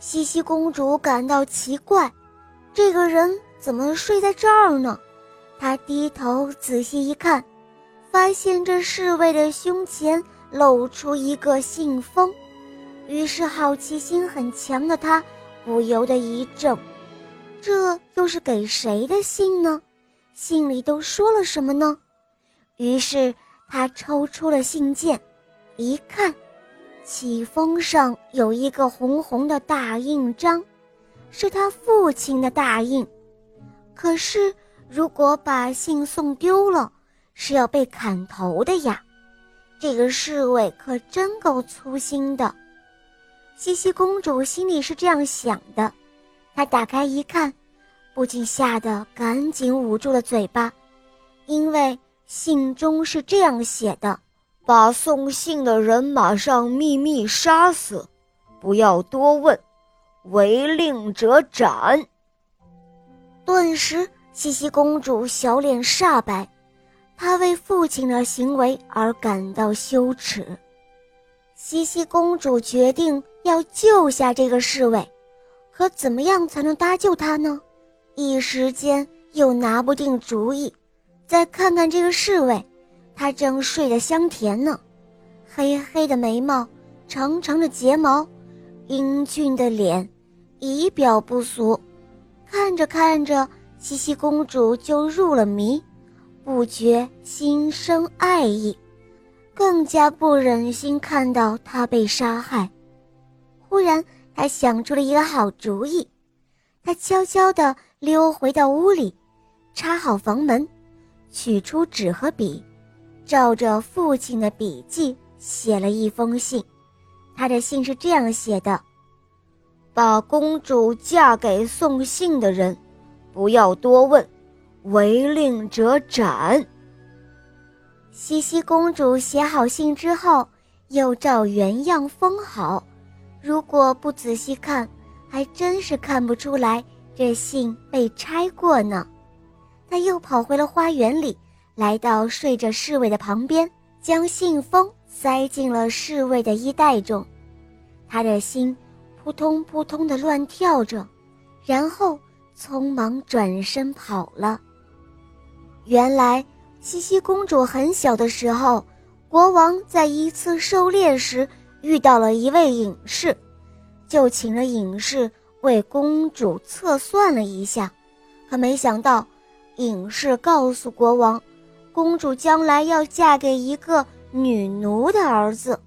西西公主感到奇怪，这个人怎么睡在这儿呢？她低头仔细一看，发现这侍卫的胸前露出一个信封，于是好奇心很强的她不由得一怔：这又是给谁的信呢？信里都说了什么呢？于是她抽出了信件，一看。启封上有一个红红的大印章，是他父亲的大印。可是，如果把信送丢了，是要被砍头的呀！这个侍卫可真够粗心的。西西公主心里是这样想的，她打开一看，不禁吓得赶紧捂住了嘴巴，因为信中是这样写的。把送信的人马上秘密杀死，不要多问，违令者斩。顿时，茜茜公主小脸煞白，她为父亲的行为而感到羞耻。茜茜公主决定要救下这个侍卫，可怎么样才能搭救他呢？一时间又拿不定主意。再看看这个侍卫。他正睡得香甜呢，黑黑的眉毛，长长的睫毛，英俊的脸，仪表不俗。看着看着，茜茜公主就入了迷，不觉心生爱意，更加不忍心看到他被杀害。忽然，她想出了一个好主意，她悄悄地溜回到屋里，插好房门，取出纸和笔。照着父亲的笔记写了一封信，他的信是这样写的：“把公主嫁给送信的人，不要多问，违令者斩。”茜茜公主写好信之后，又照原样封好。如果不仔细看，还真是看不出来这信被拆过呢。她又跑回了花园里。来到睡着侍卫的旁边，将信封塞进了侍卫的衣袋中，他的心扑通扑通的乱跳着，然后匆忙转身跑了。原来，茜茜公主很小的时候，国王在一次狩猎时遇到了一位隐士，就请了隐士为公主测算了一下，可没想到，隐士告诉国王。公主将来要嫁给一个女奴的儿子。